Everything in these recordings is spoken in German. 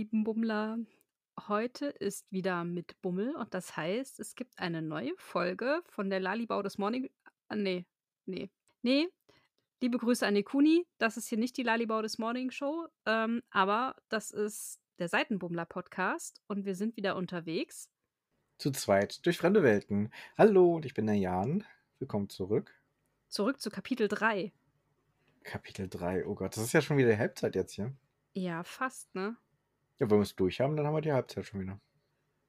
Lieben Bummler. Heute ist wieder mit Bummel und das heißt, es gibt eine neue Folge von der Lalibau des Morning. Ah, nee, nee, nee. Liebe Grüße an Nekuni. Das ist hier nicht die Lalibau des Morning Show, ähm, aber das ist der Seitenbummler Podcast und wir sind wieder unterwegs. Zu zweit durch fremde Welten. Hallo, und ich bin der Jan. Willkommen zurück. Zurück zu Kapitel 3. Kapitel 3, oh Gott, das ist ja schon wieder die Halbzeit jetzt hier. Ja, fast, ne? Ja, wenn wir es durch haben, dann haben wir die Halbzeit schon wieder.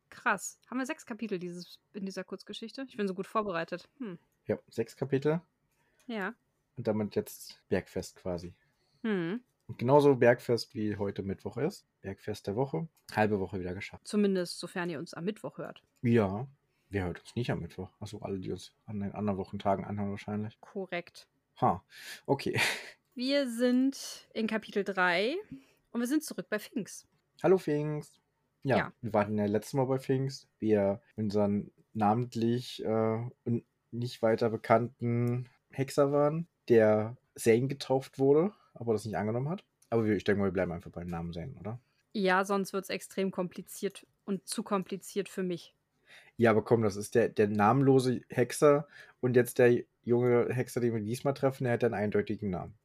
Krass. Haben wir sechs Kapitel dieses, in dieser Kurzgeschichte? Ich bin so gut vorbereitet. Hm. Ja, sechs Kapitel Ja. und damit jetzt Bergfest quasi. Hm. Und genauso Bergfest wie heute Mittwoch ist. Bergfest der Woche. Halbe Woche wieder geschafft. Zumindest sofern ihr uns am Mittwoch hört. Ja, wer hört uns nicht am Mittwoch? Achso, alle, die uns an den anderen Wochentagen anhören wahrscheinlich. Korrekt. Ha, okay. Wir sind in Kapitel 3 und wir sind zurück bei Finks. Hallo Pfingst. Ja, Ja. wir waren ja letztes Mal bei Pfingst. Wir unseren namentlich äh, und nicht weiter bekannten Hexer waren, der Zane getauft wurde, aber das nicht angenommen hat. Aber wir, ich denke mal, wir bleiben einfach beim Namen Zane, oder? Ja, sonst wird es extrem kompliziert und zu kompliziert für mich. Ja, aber komm, das ist der, der namenlose Hexer und jetzt der junge Hexer, den wir diesmal treffen, der hat einen eindeutigen Namen.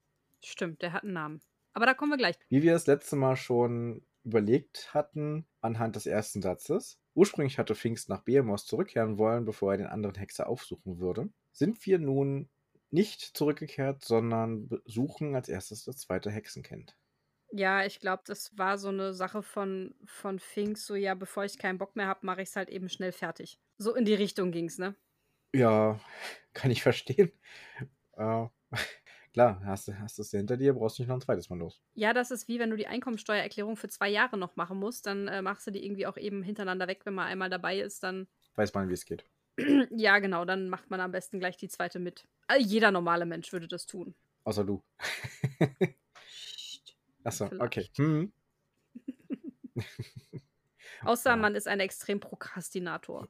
Stimmt, der hat einen Namen. Aber da kommen wir gleich. Wie wir das letzte Mal schon überlegt hatten, anhand des ersten Satzes. Ursprünglich hatte Pfingst nach Behemoth zurückkehren wollen, bevor er den anderen Hexer aufsuchen würde. Sind wir nun nicht zurückgekehrt, sondern besuchen als erstes das zweite Hexenkind. Ja, ich glaube, das war so eine Sache von, von Finks, so ja, bevor ich keinen Bock mehr habe, mache ich es halt eben schnell fertig. So in die Richtung ging's, ne? Ja, kann ich verstehen. Äh, klar, hast du hast es hinter dir, brauchst nicht noch ein zweites Mal los. Ja, das ist wie wenn du die Einkommensteuererklärung für zwei Jahre noch machen musst, dann äh, machst du die irgendwie auch eben hintereinander weg, wenn man einmal dabei ist, dann Weiß man, wie es geht. ja, genau, dann macht man am besten gleich die zweite mit. Also jeder normale Mensch würde das tun. Außer du. Achso, okay. Hm. Außer Ja. man ist ein extrem Prokrastinator.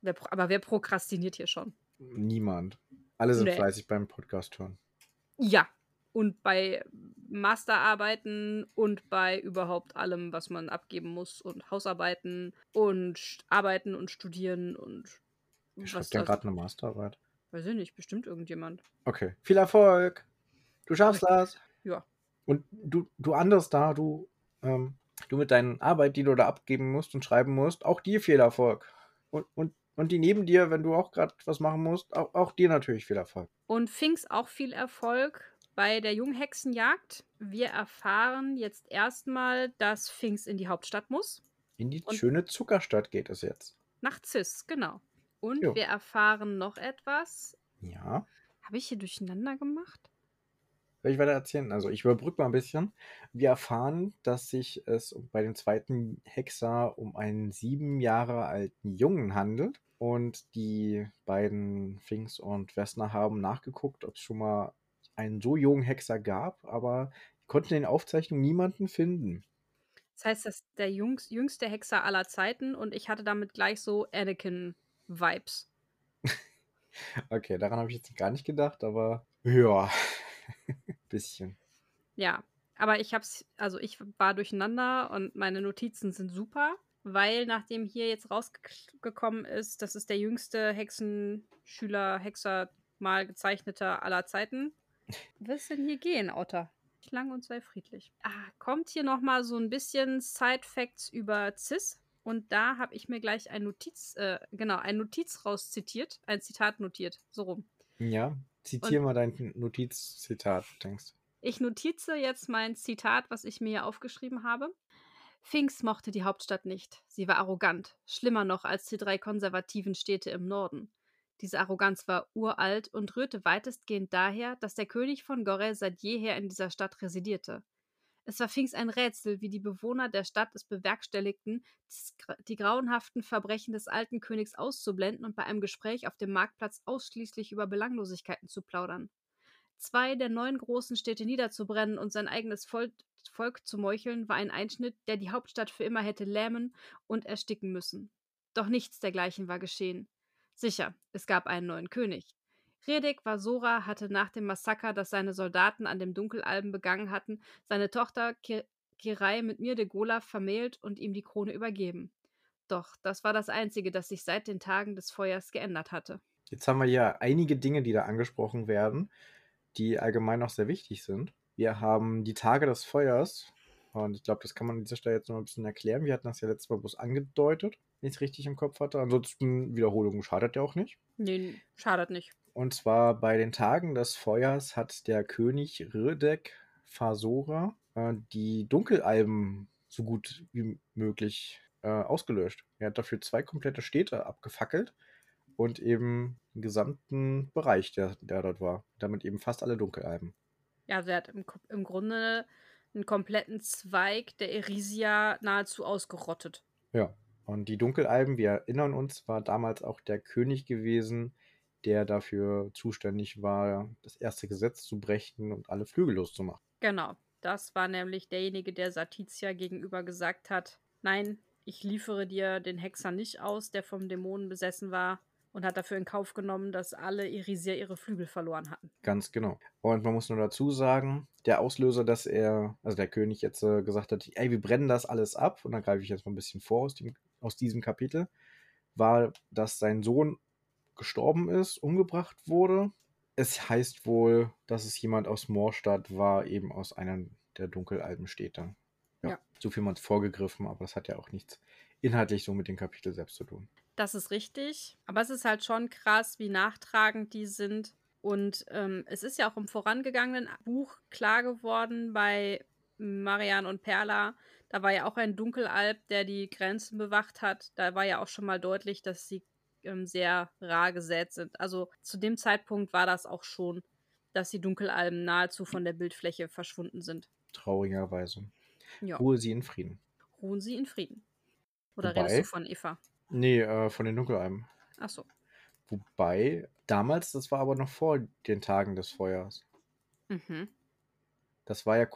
Wer, aber wer prokrastiniert hier schon? Niemand. Alle sind Nee. fleißig beim Podcast hören. Ja. Und bei Masterarbeiten und bei überhaupt allem, was man abgeben muss und Hausarbeiten und arbeiten und studieren und schreibe ja das- gerade eine Masterarbeit. Weiß ich nicht, bestimmt irgendjemand. Okay. Viel Erfolg. Du schaffst das. Ja. Und du, du anders da, du, ähm, du mit deinen Arbeit, die du da abgeben musst und schreiben musst, auch dir viel Erfolg. Und, und, und die neben dir, wenn du auch gerade was machen musst, auch, auch dir natürlich viel Erfolg. Und Finks auch viel Erfolg bei der Junghexenjagd. Wir erfahren jetzt erstmal, dass Finks in die Hauptstadt muss. In die Und- schöne Zuckerstadt geht es jetzt. Nach Cis, genau. Und Jo. wir erfahren noch etwas. Ja. Habe ich hier durcheinander gemacht? Soll ich weiter erzählen? Also ich überbrücke mal ein bisschen. Wir erfahren, dass sich es bei dem zweiten Hexer um einen sieben Jahre alten Jungen handelt. Und die beiden Finks und Wessner haben nachgeguckt, ob es schon mal einen so jungen Hexer gab, aber konnten in den Aufzeichnungen niemanden finden. Das heißt, das ist der jüngste Hexer aller Zeiten und ich hatte damit gleich so Anakin-Vibes. Okay, daran habe ich jetzt gar nicht gedacht, aber ja, bisschen. Ja, aber ich hab's, also ich war durcheinander und meine Notizen sind super, weil nachdem hier jetzt rausgekommen ist, das ist der jüngste Hexenschüler, Hexer mal gezeichneter aller Zeiten. Was denn hier gehen, Otter? Lang und sei friedlich. Ah, kommt hier nochmal so ein bisschen Side-Facts über Cis. Und da habe ich mir gleich ein Notiz, äh, genau, ein Notiz rauszitiert, ein Zitat notiert, so rum. Ja, zitier mal dein Notizzitat, denkst du. Ich notize jetzt mein Zitat, was ich mir hier aufgeschrieben habe. Finks mochte die Hauptstadt nicht. Sie war arrogant, schlimmer noch als die drei konservativen Städte im Norden. Diese Arroganz war uralt und rührte weitestgehend daher, dass der König von Gorel seit jeher in dieser Stadt residierte. Es war Finks ein Rätsel, wie die Bewohner der Stadt es bewerkstelligten, die grauenhaften Verbrechen des alten Königs auszublenden und bei einem Gespräch auf dem Marktplatz ausschließlich über Belanglosigkeiten zu plaudern zwei der neun großen Städte niederzubrennen und sein eigenes Volk, Volk zu meucheln, war ein Einschnitt, der die Hauptstadt für immer hätte lähmen und ersticken müssen. Doch nichts dergleichen war geschehen. Sicher, es gab einen neuen König. Redek Vasora hatte nach dem Massaker, das seine Soldaten an dem Dunkelalben begangen hatten, seine Tochter Ki Giray mit Mir de Gola vermählt und ihm die Krone übergeben. Doch das war das Einzige, das sich seit den Tagen des Feuers geändert hatte. Jetzt haben wir ja einige Dinge, die da angesprochen werden, die allgemein auch sehr wichtig sind. Wir haben die Tage des Feuers. Und ich glaube, das kann man an dieser Stelle jetzt noch ein bisschen erklären. Wir hatten das ja letztes Mal bloß angedeutet, wenn ich es richtig im Kopf hatte. Ansonsten, Wiederholung schadet ja auch nicht. Nee, schadet nicht. Und zwar bei den Tagen des Feuers hat der König Ridek Fasora äh, die Dunkelalben so gut wie möglich äh, ausgelöscht. Er hat dafür zwei komplette Städte abgefackelt und eben den gesamten Bereich, der, der dort war. Damit eben fast alle Dunkelalben. Ja, also er hat im, im Grunde einen kompletten Zweig der Erisia nahezu ausgerottet. Ja, und die Dunkelalben, wir erinnern uns, war damals auch der König gewesen, der dafür zuständig war, das erste Gesetz zu brechen und alle Flügel loszumachen. Genau, das war nämlich derjenige, der Satizia gegenüber gesagt hat, nein, ich liefere dir den Hexer nicht aus, der vom Dämonen besessen war, und hat dafür in Kauf genommen, dass alle Irisier ihre Flügel verloren hatten. Ganz genau. Und man muss nur dazu sagen, der Auslöser, dass er, also der König jetzt äh, gesagt hat, ey, wir brennen das alles ab, und dann greife ich jetzt mal ein bisschen vor aus, dem, aus diesem Kapitel, war, dass sein Sohn gestorben ist, umgebracht wurde. Es heißt wohl, dass es jemand aus Moorstadt war, eben aus einer der Dunkelalbenstädte. Ja, ja. So viel man vorgegriffen, aber das hat ja auch nichts inhaltlich so mit dem Kapitel selbst zu tun. Das ist richtig. Aber es ist halt schon krass, wie nachtragend die sind. Und ähm, es ist ja auch im vorangegangenen Buch klar geworden bei Marianne und Perla. Da war ja auch ein Dunkelalb, der die Grenzen bewacht hat. Da war ja auch schon mal deutlich, dass sie ähm, sehr rar gesät sind. Also zu dem Zeitpunkt war das auch schon, dass die Dunkelalben nahezu von der Bildfläche verschwunden sind. Traurigerweise. Ja. Ruhe sie in Frieden. Ruhen sie in Frieden. Oder Wobei, redest du von Eva? Nee, äh, von den Dunkelalben. Ach so. Wobei, damals, das war aber noch vor den Tagen des Feuers. Mhm. Das war ja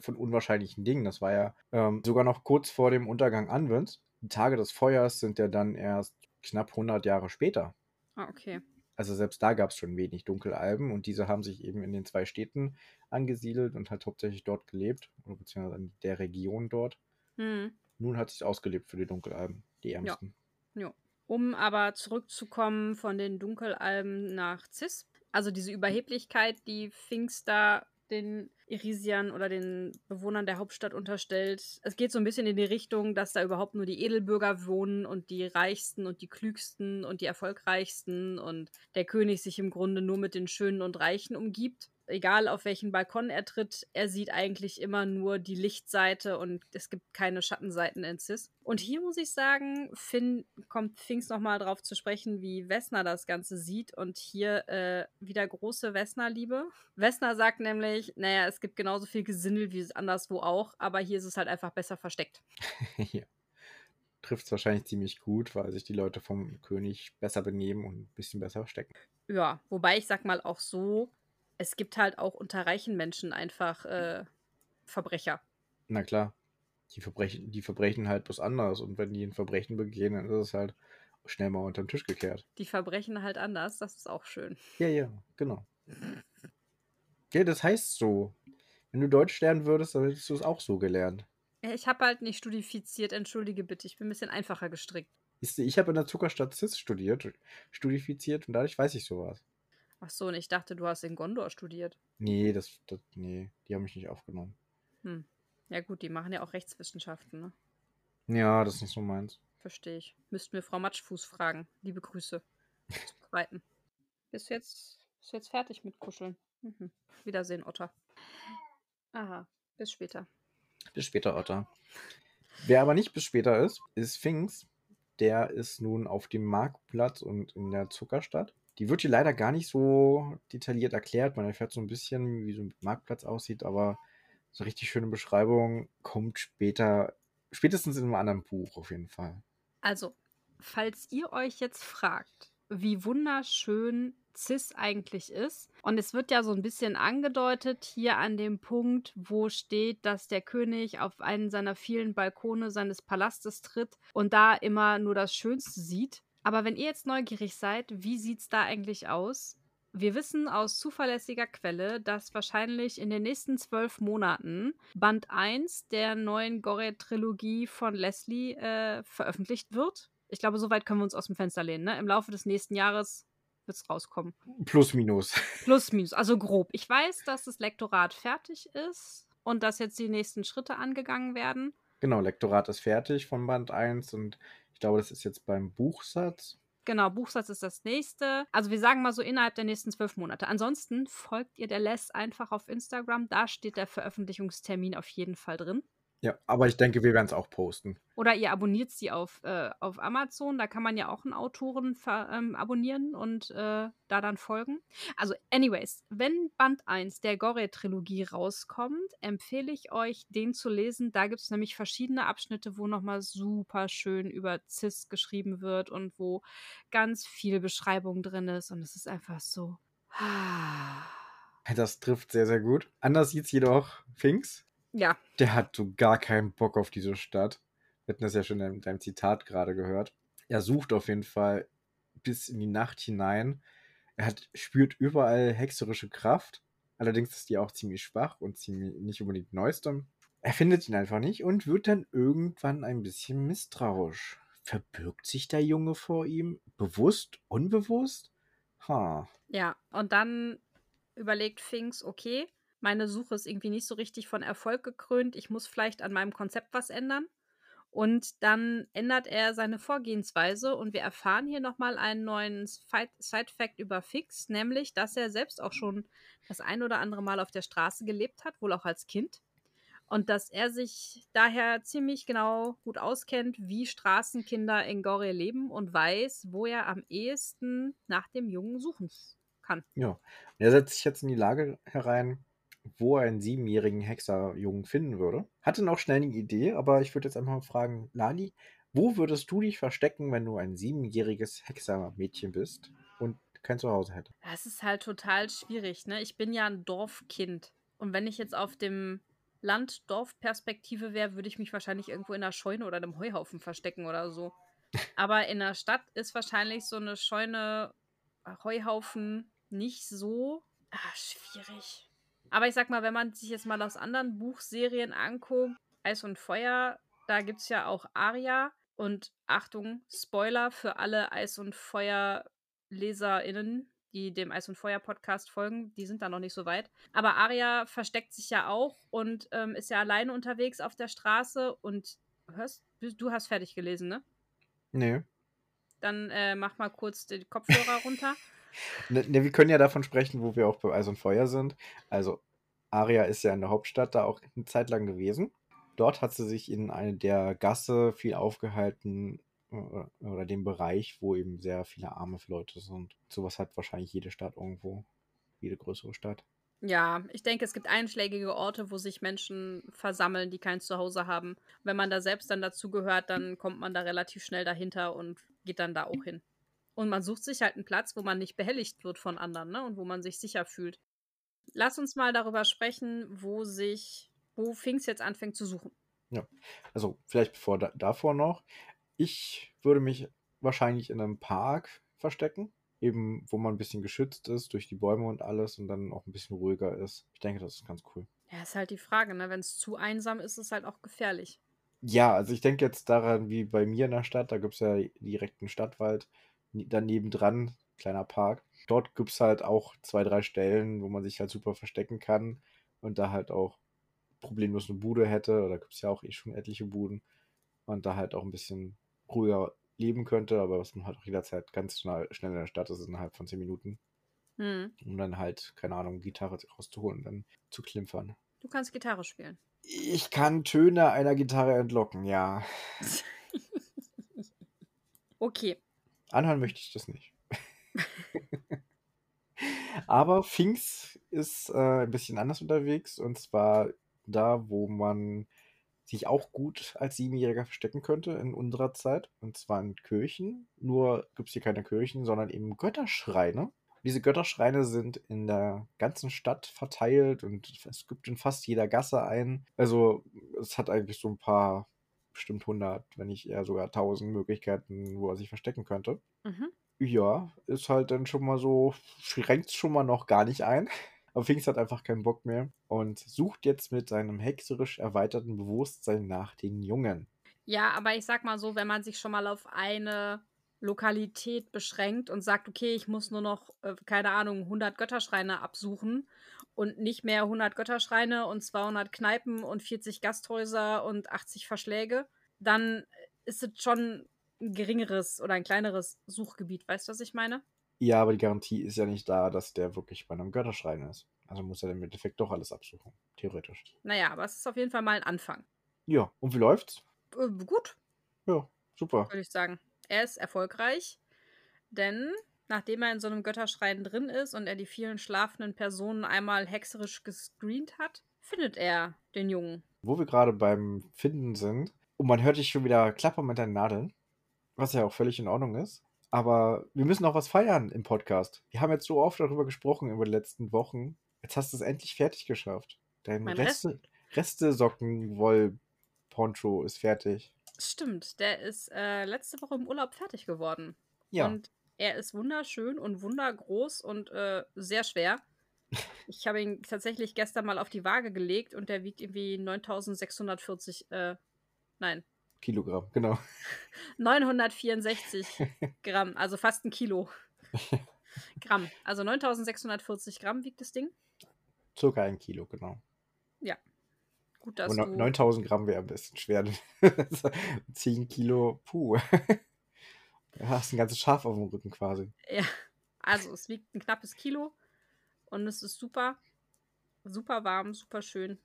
von unwahrscheinlichen Dingen. Das war ja ähm, sogar noch kurz vor dem Untergang Anwends. Die Tage des Feuers sind ja dann erst knapp 100 Jahre später. Ah, okay. Also selbst da gab es schon wenig Dunkelalben und diese haben sich eben in den zwei Städten angesiedelt und halt hauptsächlich dort gelebt, beziehungsweise in der Region dort. Mhm. Nun hat es sich ausgelebt für die Dunkelalben, die ärmsten. Ja. Ja. Um aber zurückzukommen von den Dunkelalben nach Cis. Also diese Überheblichkeit, die Pfingster den Irisiern oder den Bewohnern der Hauptstadt unterstellt. Es geht so ein bisschen in die Richtung, dass da überhaupt nur die Edelbürger wohnen und die reichsten und die klügsten und die erfolgreichsten und der König sich im Grunde nur mit den Schönen und Reichen umgibt egal auf welchen Balkon er tritt, er sieht eigentlich immer nur die Lichtseite und es gibt keine Schattenseiten in Cis. Und hier muss ich sagen, Finn kommt Finks nochmal drauf zu sprechen, wie Wessner das Ganze sieht und hier äh, wieder große Wessner-Liebe. Wessner sagt nämlich, naja, es gibt genauso viel Gesindel wie es anderswo auch, aber hier ist es halt einfach besser versteckt. ja. Trifft es wahrscheinlich ziemlich gut, weil sich die Leute vom König besser benehmen und ein bisschen besser verstecken. Ja, wobei ich sag mal auch so, es gibt halt auch unter reichen Menschen einfach äh, Verbrecher. Na klar. Die verbrechen, die verbrechen halt bloß anders. Und wenn die ein Verbrechen begehen, dann ist es halt schnell mal unter den Tisch gekehrt. Die verbrechen halt anders, das ist auch schön. Ja, ja, genau. ja, das heißt so. Wenn du Deutsch lernen würdest, dann hättest du es auch so gelernt. Ich habe halt nicht studifiziert, entschuldige bitte. Ich bin ein bisschen einfacher gestrickt. Ich habe in der Zuckerstadt CIS studiert, studifiziert und dadurch weiß ich sowas. Ach so, und ich dachte, du hast in Gondor studiert. Nee, das, das nee, die haben mich nicht aufgenommen. Hm. Ja gut, die machen ja auch Rechtswissenschaften, ne? Ja, das ist nicht so meins. Verstehe ich. Müssten wir Frau Matschfuß fragen. Liebe Grüße. Zum Zweiten. Bist du jetzt, bist du jetzt fertig mit Kuscheln? Mhm. Wiedersehen, Otter. Aha, bis später. Bis später, Otter. Wer aber nicht bis später ist, ist Finks. Der ist nun auf dem Marktplatz und in der Zuckerstadt. Die wird hier leider gar nicht so detailliert erklärt. Man erfährt so ein bisschen, wie so ein Marktplatz aussieht, aber so eine richtig schöne Beschreibung kommt später, spätestens in einem anderen Buch auf jeden Fall. Also, falls ihr euch jetzt fragt, wie wunderschön Cis eigentlich ist. Und es wird ja so ein bisschen angedeutet hier an dem Punkt, wo steht, dass der König auf einen seiner vielen Balkone seines Palastes tritt und da immer nur das Schönste sieht. Aber wenn ihr jetzt neugierig seid, wie sieht es da eigentlich aus? Wir wissen aus zuverlässiger Quelle, dass wahrscheinlich in den nächsten zwölf Monaten Band 1 der neuen Gore-Trilogie von Leslie äh, veröffentlicht wird. Ich glaube, soweit können wir uns aus dem Fenster lehnen. Ne? Im Laufe des nächsten Jahres wird es rauskommen. Plus, minus. Plus, minus, also grob. Ich weiß, dass das Lektorat fertig ist und dass jetzt die nächsten Schritte angegangen werden. Genau, Lektorat ist fertig von Band 1 und ich glaube, das ist jetzt beim Buchsatz. Genau, Buchsatz ist das nächste. Also wir sagen mal so innerhalb der nächsten zwölf Monate. Ansonsten folgt ihr der Les einfach auf Instagram. Da steht der Veröffentlichungstermin auf jeden Fall drin. Ja, aber ich denke, wir werden es auch posten. Oder ihr abonniert sie auf, äh, auf Amazon. Da kann man ja auch einen Autoren ähm, abonnieren und äh, da dann folgen. Also, anyways, wenn Band 1 der Gore-Trilogie rauskommt, empfehle ich euch, den zu lesen. Da gibt es nämlich verschiedene Abschnitte, wo nochmal super schön über CIS geschrieben wird und wo ganz viel Beschreibung drin ist. Und es ist einfach so. Das trifft sehr, sehr gut. Anders sieht es jedoch Finks. Ja. Der hat so gar keinen Bock auf diese Stadt. Wir hatten das ja schon in deinem Zitat gerade gehört. Er sucht auf jeden Fall bis in die Nacht hinein. Er hat, spürt überall hexerische Kraft. Allerdings ist die auch ziemlich schwach und ziemlich nicht unbedingt neueste. Er findet ihn einfach nicht und wird dann irgendwann ein bisschen misstrauisch. Verbirgt sich der Junge vor ihm? Bewusst? Unbewusst? Ha. Ja, und dann überlegt Finks, okay, meine Suche ist irgendwie nicht so richtig von Erfolg gekrönt. Ich muss vielleicht an meinem Konzept was ändern. Und dann ändert er seine Vorgehensweise und wir erfahren hier nochmal einen neuen Side-Fact über Fix, nämlich, dass er selbst auch schon das ein oder andere Mal auf der Straße gelebt hat, wohl auch als Kind. Und dass er sich daher ziemlich genau gut auskennt, wie Straßenkinder in Gore leben und weiß, wo er am ehesten nach dem Jungen suchen kann. Ja, er setzt sich jetzt in die Lage herein, wo er einen siebenjährigen Hexerjungen finden würde. Hatte noch schnell eine Idee, aber ich würde jetzt einfach mal fragen, Lali, wo würdest du dich verstecken, wenn du ein siebenjähriges Hexermädchen bist und kein Zuhause hätte? Das ist halt total schwierig, ne? Ich bin ja ein Dorfkind. Und wenn ich jetzt auf dem Land-Dorf-Perspektive wäre, würde ich mich wahrscheinlich irgendwo in einer Scheune oder einem Heuhaufen verstecken oder so. Aber in der Stadt ist wahrscheinlich so eine Scheune, Heuhaufen nicht so ah, schwierig. Aber ich sag mal, wenn man sich jetzt mal aus anderen Buchserien anguckt, Eis und Feuer, da gibt es ja auch Aria. Und Achtung, Spoiler für alle Eis und Feuer-LeserInnen, die dem Eis und Feuer Podcast folgen, die sind da noch nicht so weit. Aber Aria versteckt sich ja auch und ähm, ist ja alleine unterwegs auf der Straße und hörst, du hast fertig gelesen, ne? Nee. Dann äh, mach mal kurz die Kopfhörer runter. Ne, ne, wir können ja davon sprechen, wo wir auch bei Eis und Feuer sind. Also, Aria ist ja in der Hauptstadt da auch eine Zeit lang gewesen. Dort hat sie sich in eine der Gasse viel aufgehalten äh, oder dem Bereich, wo eben sehr viele arme Leute sind. Sowas hat wahrscheinlich jede Stadt irgendwo, jede größere Stadt. Ja, ich denke, es gibt einschlägige Orte, wo sich Menschen versammeln, die kein Zuhause haben. Wenn man da selbst dann dazu gehört, dann kommt man da relativ schnell dahinter und geht dann da auch hin. Und man sucht sich halt einen Platz, wo man nicht behelligt wird von anderen, ne? Und wo man sich sicher fühlt. Lass uns mal darüber sprechen, wo sich, wo Finks jetzt anfängt zu suchen. Ja, also vielleicht bevor da, davor noch. Ich würde mich wahrscheinlich in einem Park verstecken, eben wo man ein bisschen geschützt ist durch die Bäume und alles und dann auch ein bisschen ruhiger ist. Ich denke, das ist ganz cool. Ja, ist halt die Frage, ne? Wenn es zu einsam ist, ist es halt auch gefährlich. Ja, also ich denke jetzt daran, wie bei mir in der Stadt, da gibt es ja direkt einen Stadtwald daneben dran, kleiner Park. Dort gibt es halt auch zwei, drei Stellen, wo man sich halt super verstecken kann und da halt auch problemlos eine Bude hätte. Oder gibt es ja auch eh schon etliche Buden. Und da halt auch ein bisschen ruhiger leben könnte, aber was man halt auch jederzeit ganz schnell, schnell in der Stadt ist, innerhalb von zehn Minuten. Hm. Um dann halt, keine Ahnung, Gitarre rauszuholen und dann zu klimpern. Du kannst Gitarre spielen. Ich kann Töne einer Gitarre entlocken, ja. okay. Anhören möchte ich das nicht. Aber Finks ist äh, ein bisschen anders unterwegs und zwar da, wo man sich auch gut als Siebenjähriger verstecken könnte in unserer Zeit. Und zwar in Kirchen. Nur gibt es hier keine Kirchen, sondern eben Götterschreine. Diese Götterschreine sind in der ganzen Stadt verteilt und es gibt in fast jeder Gasse einen. Also es hat eigentlich so ein paar bestimmt 100, wenn nicht eher sogar 1000 Möglichkeiten, wo er sich verstecken könnte. Mhm. Ja, ist halt dann schon mal so, schränkt schon mal noch gar nicht ein. Aber Finks hat einfach keinen Bock mehr und sucht jetzt mit seinem hexerisch erweiterten Bewusstsein nach den Jungen. Ja, aber ich sag mal so, wenn man sich schon mal auf eine Lokalität beschränkt und sagt, okay, ich muss nur noch, äh, keine Ahnung, 100 Götterschreine absuchen und nicht mehr 100 Götterschreine und 200 Kneipen und 40 Gasthäuser und 80 Verschläge, dann ist es schon ein geringeres oder ein kleineres Suchgebiet. Weißt du, was ich meine? Ja, aber die Garantie ist ja nicht da, dass der wirklich bei einem Götterschrein ist. Also muss er im Endeffekt doch alles absuchen, theoretisch. Naja, aber es ist auf jeden Fall mal ein Anfang. Ja, und wie läuft's? Äh, gut, Ja, super. würde ich sagen. Er ist erfolgreich, denn nachdem er in so einem Götterschrein drin ist und er die vielen schlafenden Personen einmal hexerisch gescreent hat, findet er den Jungen. Wo wir gerade beim Finden sind, und man hört dich schon wieder klappern mit deinen Nadeln, was ja auch völlig in Ordnung ist. Aber wir müssen auch was feiern im Podcast. Wir haben jetzt so oft darüber gesprochen über die letzten Wochen. Jetzt hast du es endlich fertig geschafft. Dein Mein Reste, Reste-Socken-Woll-Poncho ist fertig. Stimmt, der ist äh, letzte Woche im Urlaub fertig geworden. Ja. Und er ist wunderschön und wundergroß und äh, sehr schwer. Ich habe ihn tatsächlich gestern mal auf die Waage gelegt und der wiegt irgendwie 9640, äh, nein, Kilogramm, genau. 964 Gramm, also fast ein Kilo. Gramm. Also 9640 Gramm wiegt das Ding. Circa ein Kilo, genau. Gut, dass Aber du. 9000 Gramm wäre ein bisschen schwer. 10 Kilo, puh. Du hast ein ganzes Schaf auf dem Rücken quasi. Ja, also es wiegt ein knappes Kilo und es ist super, super warm, super schön.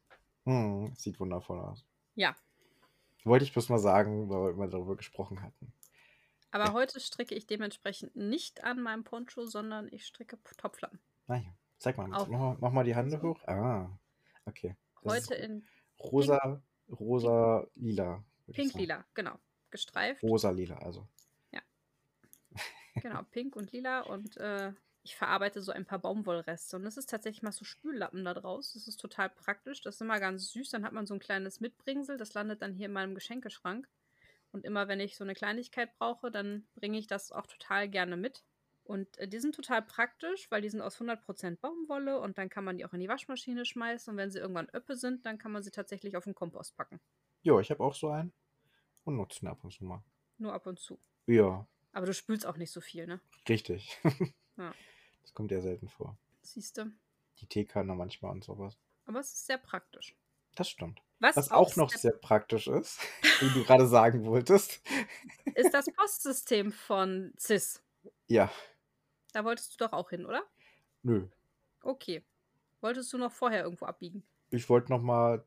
Hm, sieht wundervoll aus. Ja. Wollte ich bloß mal sagen, weil wir immer darüber gesprochen hatten. Aber Ja. heute stricke ich dementsprechend nicht an meinem Poncho, sondern ich stricke Topflappen. Naja, zeig mal. Mach, mal- mach mal die Hände so. hoch. Ah, okay. Das Heute in rosa, rosa, lila. pink-lila, genau. Gestreift. Rosa, lila, also. Genau, pink und lila und äh, ich verarbeite so ein paar Baumwollreste. Und es ist tatsächlich mal so Spüllappen da draus. Das ist total praktisch. Das ist immer ganz süß. Dann hat man so ein kleines Mitbringsel. Das landet dann hier in meinem Geschenkeschrank. Und immer wenn ich so eine Kleinigkeit brauche, dann bringe ich das auch total gerne mit. Und äh, die sind total praktisch, weil die sind aus 100% Baumwolle und dann kann man die auch in die Waschmaschine schmeißen. Und wenn sie irgendwann öppe sind, dann kann man sie tatsächlich auf den Kompost packen. Jo, ich habe auch so einen. Und nutze ihn ab und zu mal. Nur ab und zu. Ja, Aber du spülst auch nicht so viel, ne? richtig. Ja. Das kommt ja selten vor. Siehst du? Die Teekanne manchmal und sowas. Aber es ist sehr praktisch. Das stimmt. Was, Was auch noch sehr sehr praktisch ist, wie du gerade sagen wolltest. ist das Postsystem von CIS. Ja, Da wolltest du doch auch hin, oder? nö. Okay. Wolltest du noch vorher irgendwo abbiegen? Ich wollte noch mal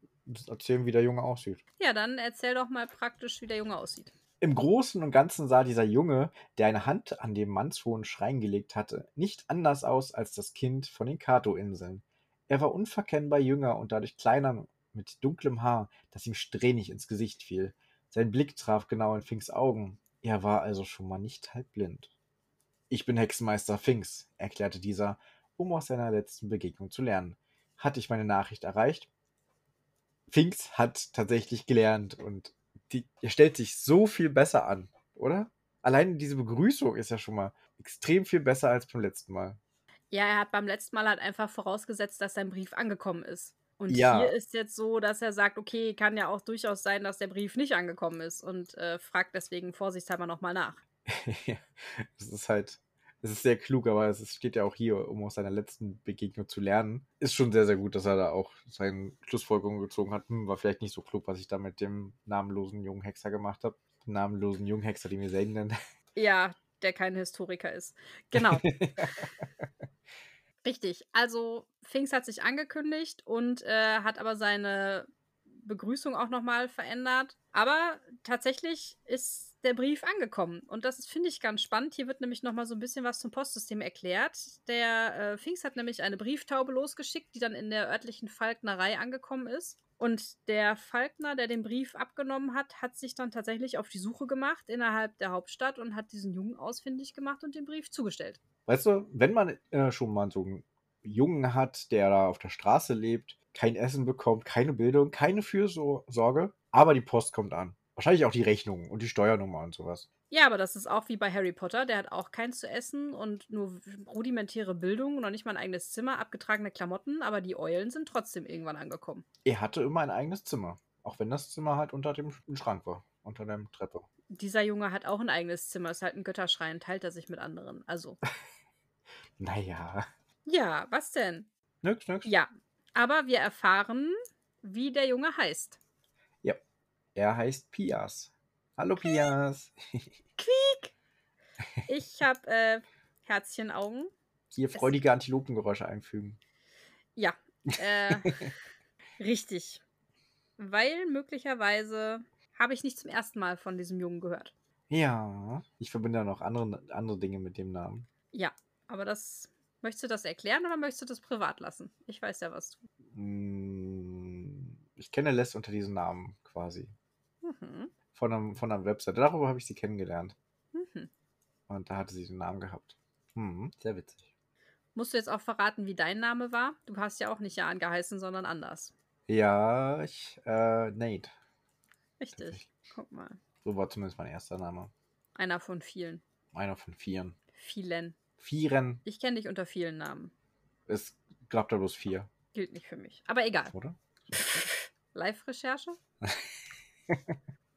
erzählen, wie der Junge aussieht. Ja, dann erzähl doch mal praktisch, wie der Junge aussieht. Im Großen und Ganzen sah dieser Junge, der eine Hand an dem mannshohen Schrein gelegt hatte, nicht anders aus als das Kind von den Kato-Inseln. Er war unverkennbar jünger und dadurch kleiner mit dunklem Haar, das ihm strähnig ins Gesicht fiel. Sein Blick traf genau in Finks Augen. Er war also schon mal nicht halb blind. Ich bin Hexenmeister Finks, erklärte dieser, um aus seiner letzten Begegnung zu lernen. Hatte ich meine Nachricht erreicht? Finks hat tatsächlich gelernt und die, er stellt sich so viel besser an, oder? Allein diese Begrüßung ist ja schon mal extrem viel besser als beim letzten Mal. Ja, er hat beim letzten Mal halt einfach vorausgesetzt, dass sein Brief angekommen ist. Und Ja. hier ist jetzt so, dass er sagt, okay, kann ja auch durchaus sein, dass der Brief nicht angekommen ist und äh, fragt deswegen vorsichtshalber nochmal nach. Es ist halt, es ist sehr klug, aber es steht ja auch hier, um aus seiner letzten Begegnung zu lernen. Ist schon sehr, sehr gut, dass er da auch seine Schlussfolgerungen gezogen hat. Hm, war vielleicht nicht so klug, was ich da mit dem namenlosen jungen Hexer gemacht habe. Namenlosen jungen Hexer, den wir selten nennen. Ja, der kein Historiker ist. Genau. Richtig. Also Finks hat sich angekündigt und äh, hat aber seine Begrüßung auch nochmal verändert. Aber tatsächlich ist der Brief angekommen. Und das finde ich, ganz spannend. Hier wird nämlich nochmal so ein bisschen was zum Postsystem erklärt. Der äh, Finks hat nämlich eine Brieftaube losgeschickt, die dann in der örtlichen Falknerei angekommen ist. Und der Falkner, der den Brief abgenommen hat, hat sich dann tatsächlich auf die Suche gemacht innerhalb der Hauptstadt und hat diesen Jungen ausfindig gemacht und den Brief zugestellt. Weißt du, wenn man äh, schon mal so einen Jungen hat, der da auf der Straße lebt, kein Essen bekommt, keine Bildung, keine Fürsorge, aber die Post kommt an. Wahrscheinlich auch die Rechnung und die Steuernummer und sowas. Ja, aber das ist auch wie bei Harry Potter. Der hat auch keins zu essen und nur rudimentäre Bildung, noch nicht mal ein eigenes Zimmer, abgetragene Klamotten, aber die Eulen sind trotzdem irgendwann angekommen. Er hatte immer ein eigenes Zimmer. Auch wenn das Zimmer halt unter dem Schrank war, unter der Treppe. Dieser Junge hat auch ein eigenes Zimmer, ist halt ein Götterschrein, teilt er sich mit anderen. Also. naja. Ja, was denn? Nix, nix. Ja, aber wir erfahren, wie der Junge heißt. Ja, er heißt Pias. Hallo Pias. Quiek. Ich habe äh, Herzchenaugen. Hier freudige Antilopengeräusche einfügen. Ja, äh, richtig. Weil möglicherweise habe ich nicht zum ersten Mal von diesem Jungen gehört. Ja, ich verbinde ja noch andere, andere Dinge mit dem Namen. Ja, aber das. Möchtest du das erklären oder möchtest du das privat lassen? Ich weiß ja, was du. Mm, Ich kenne Les unter diesem Namen quasi. Mhm. Von, einem, von einer Webseite. Darüber habe ich sie kennengelernt. Mhm. Und da hatte sie den Namen gehabt. Hm, sehr witzig. Musst du jetzt auch verraten, wie dein Name war? Du hast ja auch nicht Jan geheißen, sondern anders. Ja, ich, äh, Nate. Richtig. Guck mal. So war zumindest mein erster Name. Einer von vielen. Einer von vieren. Vielen. Vieren. Ich kenne dich unter vielen Namen. Es gab da bloß vier, Gilt nicht für mich. Aber egal. oder? Live-Recherche?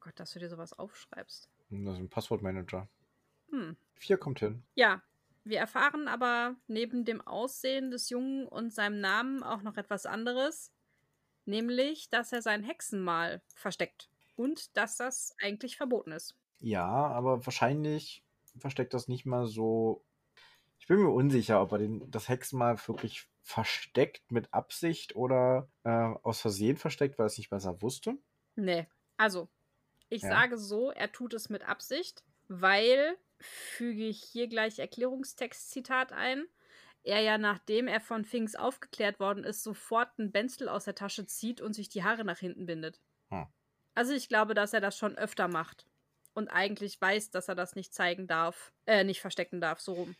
Gott, dass du dir sowas aufschreibst. Das ist ein Passwortmanager. Hm. Vier kommt hin. Ja, wir erfahren aber neben dem Aussehen des Jungen und seinem Namen auch noch etwas anderes. Nämlich, dass er sein Hexenmal versteckt. Und dass das eigentlich verboten ist. Ja, aber wahrscheinlich versteckt das nicht mal so. Ich bin mir unsicher, ob er den, das Hexenmal wirklich versteckt mit Absicht oder äh, aus Versehen versteckt, weil er es nicht besser wusste. Nee. Also, ich Ja. sage so, er tut es mit Absicht, weil, füge ich hier gleich Erklärungstext-Zitat ein, er ja, nachdem er von Finks aufgeklärt worden ist, sofort einen Benzel aus der Tasche zieht und sich die Haare nach hinten bindet. Hm. Also ich glaube, dass er das schon öfter macht. Und eigentlich weiß, dass er das nicht zeigen darf, äh, nicht verstecken darf, so rum.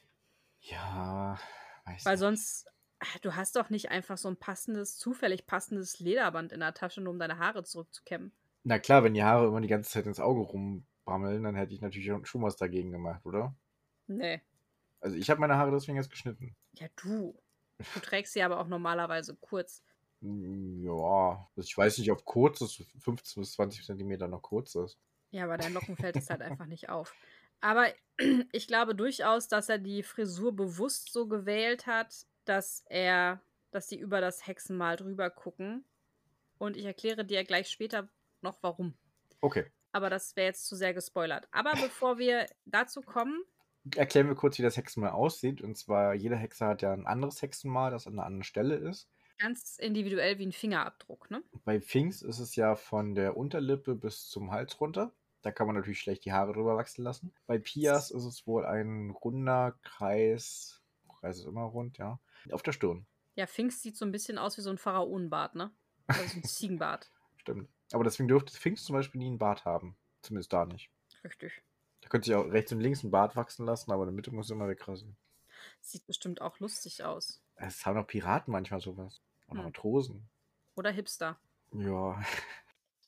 Ja, weiß Weil nicht. sonst, äh, du hast doch nicht einfach so ein passendes, zufällig passendes Lederband in der Tasche, nur um deine Haare zurückzukämmen. Na klar, wenn die Haare immer die ganze Zeit ins Auge rumbrammeln, dann hätte ich natürlich schon was dagegen gemacht, oder? Nee. Also ich habe meine Haare deswegen jetzt geschnitten. Ja, du. Du trägst sie aber auch normalerweise kurz. Mm, Ja, also ich weiß nicht, ob kurz ist, 15 bis 20 Zentimeter noch kurz ist. Ja, bei deinen Locken fällt es halt einfach nicht auf. Aber ich glaube durchaus, dass er die Frisur bewusst so gewählt hat, dass er, dass die über das Hexenmal drüber gucken. Und ich erkläre dir gleich später noch warum. Okay, Aber das wäre jetzt zu sehr gespoilert. Aber bevor wir dazu kommen, erklären wir kurz, wie das Hexenmal aussieht. Und zwar, jeder Hexer hat ja ein anderes Hexenmal, das an einer anderen Stelle ist. ganz individuell wie ein Fingerabdruck, ne? Bei Finks ist es ja von der Unterlippe bis zum Hals runter. Da kann man natürlich schlecht die Haare drüber wachsen lassen. Bei Pias ist es wohl ein runder Kreis. Kreis ist immer rund, ja. Auf der Stirn. Ja, Finks sieht so ein bisschen aus wie so ein Pharaonenbart, ne? Also so ein Ziegenbart. Stimmt. Aber deswegen dürfte Finks zum Beispiel nie einen Bart haben. Zumindest da nicht. Richtig. Da könnte sich auch rechts und links einen Bart wachsen lassen, aber in der Mitte muss immer wegrasieren. Sieht bestimmt auch lustig aus. Es haben auch Piraten manchmal sowas. Oder Hm. Matrosen. Oder Hipster. Ja.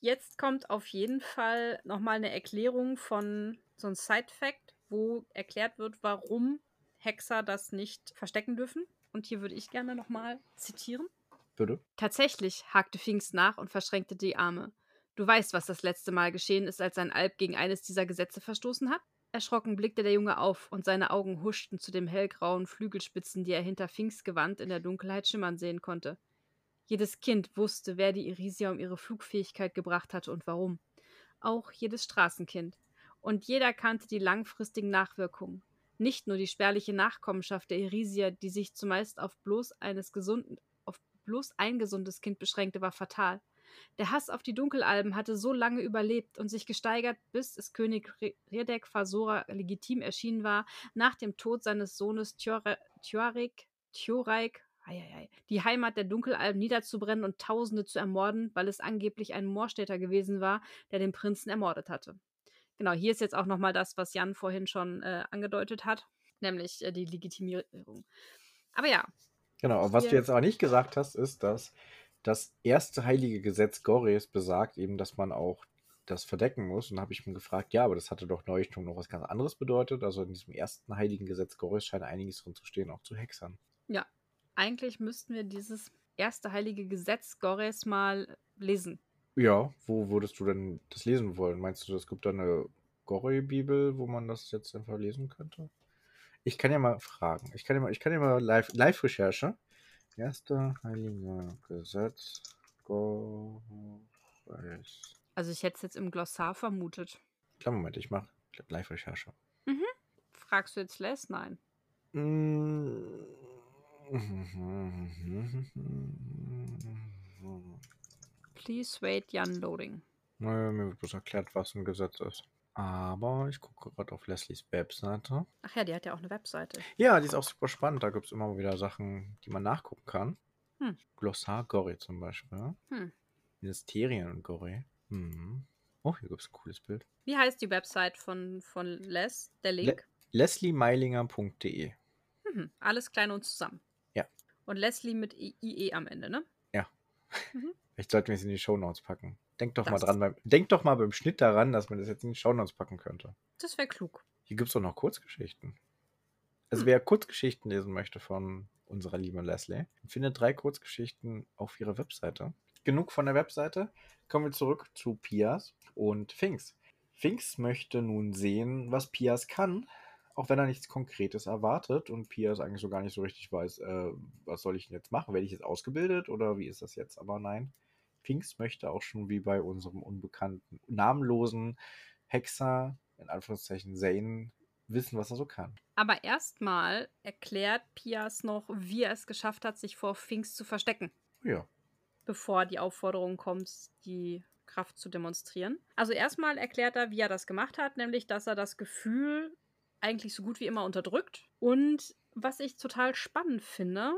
Jetzt kommt auf jeden Fall nochmal eine Erklärung von so einem Side-Fact, wo erklärt wird, warum Hexer das nicht verstecken dürfen. Und hier würde ich gerne nochmal zitieren. Bitte? Tatsächlich, hakte Pfingst nach und verschränkte die Arme. Du weißt, was das letzte Mal geschehen ist, als ein Alp gegen eines dieser Gesetze verstoßen hat? Erschrocken blickte der Junge auf und seine Augen huschten zu den hellgrauen Flügelspitzen, die er hinter Finks Gewand in der Dunkelheit schimmern sehen konnte. Jedes Kind wusste, wer die Irisia um ihre Flugfähigkeit gebracht hatte und warum. Auch jedes Straßenkind. Und jeder kannte die langfristigen Nachwirkungen. Nicht nur die spärliche Nachkommenschaft der Irisier, die sich zumeist auf bloß eines gesunden, auf bloß ein gesundes Kind beschränkte, war fatal. Der Hass auf die Dunkelalben hatte so lange überlebt und sich gesteigert, bis es König Re- Redek Fasora legitim erschienen war, nach dem Tod seines Sohnes Tjoraik, eieiei, die Heimat der Dunkelalben niederzubrennen und Tausende zu ermorden, weil es angeblich ein Moorstädter gewesen war, der den Prinzen ermordet hatte. Genau, hier ist jetzt auch nochmal das, was Jan vorhin schon äh, angedeutet hat, nämlich äh, die Legitimierung. Aber ja, Genau, was du jetzt aber nicht gesagt hast, ist, dass das erste heilige Gesetz Gores besagt eben, dass man auch das verdecken muss. Und da habe ich mir gefragt, ja, aber das hatte doch neulich schon noch was ganz anderes bedeutet. Also in diesem ersten heiligen Gesetz Goris scheint einiges drin zu stehen, auch zu Hexern. Ja, eigentlich müssten wir dieses erste heilige Gesetz Gores mal lesen. Ja, wo würdest du denn das lesen wollen? Meinst du, es gibt da eine Gorey-Bibel, wo man das jetzt einfach lesen könnte? Ich kann ja mal fragen. Ich kann ja mal, ich kann ja mal live, Live-Recherche. Erste heilige Gesetz Goreis. Also ich hätte es jetzt im Glossar vermutet. Klar, Moment, ich mache Live-Recherche. Mhm. Fragst du jetzt Les? Nein. Mm. Please wait, Jan Loading. Naja, mir wird bloß erklärt, was ein Gesetz ist. Aber ich gucke gerade auf Leslies Webseite. Ach ja, die hat ja auch eine Webseite. Ja, die ist auch super spannend. Da gibt es immer wieder Sachen, die man nachgucken kann. Hm. Glossar Gory zum Beispiel. Hm. Ministerien und Gory. Mhm. Oh, hier gibt es ein cooles Bild. Wie heißt die Website von, von Les? Der Link? lesliemeilinger.de. Mhm. Alles klein und zusammen. Ja. Und Leslie mit IE am Ende, ne? Mhm. Vielleicht sollten wir es in die Shownotes packen. Denk doch mal Das- dran beim, denk doch mal beim Schnitt daran, dass man das jetzt in die Shownotes packen könnte. Das wäre klug. Hier gibt es doch noch Kurzgeschichten. Also Hm. wer Kurzgeschichten lesen möchte von unserer lieben Leslie, findet drei Kurzgeschichten auf ihrer Webseite. Genug von der Webseite. Kommen wir zurück zu Pias und Finks. Finks möchte nun sehen, was Pias kann, auch wenn er nichts Konkretes erwartet und Pias eigentlich so gar nicht so richtig weiß, äh, was soll ich denn jetzt machen? Werde ich jetzt ausgebildet oder wie ist das jetzt? Aber nein, Finks möchte auch schon wie bei unserem unbekannten, namenlosen Hexer, in Anführungszeichen Zane, wissen, was er so kann. Aber erstmal erklärt Pias noch, wie er es geschafft hat, sich vor Finks zu verstecken, Ja. bevor die Aufforderung kommt, die Kraft zu demonstrieren. Also erstmal erklärt er, wie er das gemacht hat, nämlich, dass er das Gefühl eigentlich so gut wie immer unterdrückt. Und was ich total spannend finde,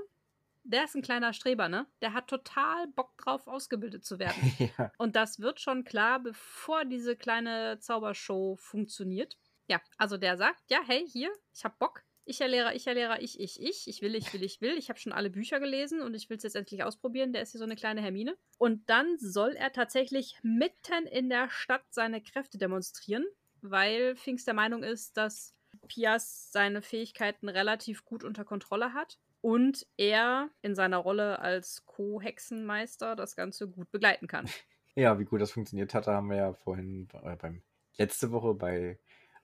der ist ein kleiner Streber, ne? Der hat total Bock drauf, ausgebildet zu werden. ja. Und das wird schon klar, bevor diese kleine Zaubershow funktioniert. Ja, also der sagt, ja, hey, hier, ich hab Bock. Ich Lehrer, ich Lehrer, ich, ich, ich. Ich will, ich will, ich will. Ich habe schon alle Bücher gelesen und ich will es jetzt endlich ausprobieren. Der ist hier so eine kleine Hermine. Und dann soll er tatsächlich mitten in der Stadt seine Kräfte demonstrieren, weil Finks der Meinung ist, dass Pias seine Fähigkeiten relativ gut unter Kontrolle hat und er in seiner Rolle als Co-Hexenmeister das Ganze gut begleiten kann. ja, wie gut das funktioniert hatte, haben wir ja vorhin äh, beim letzte Woche bei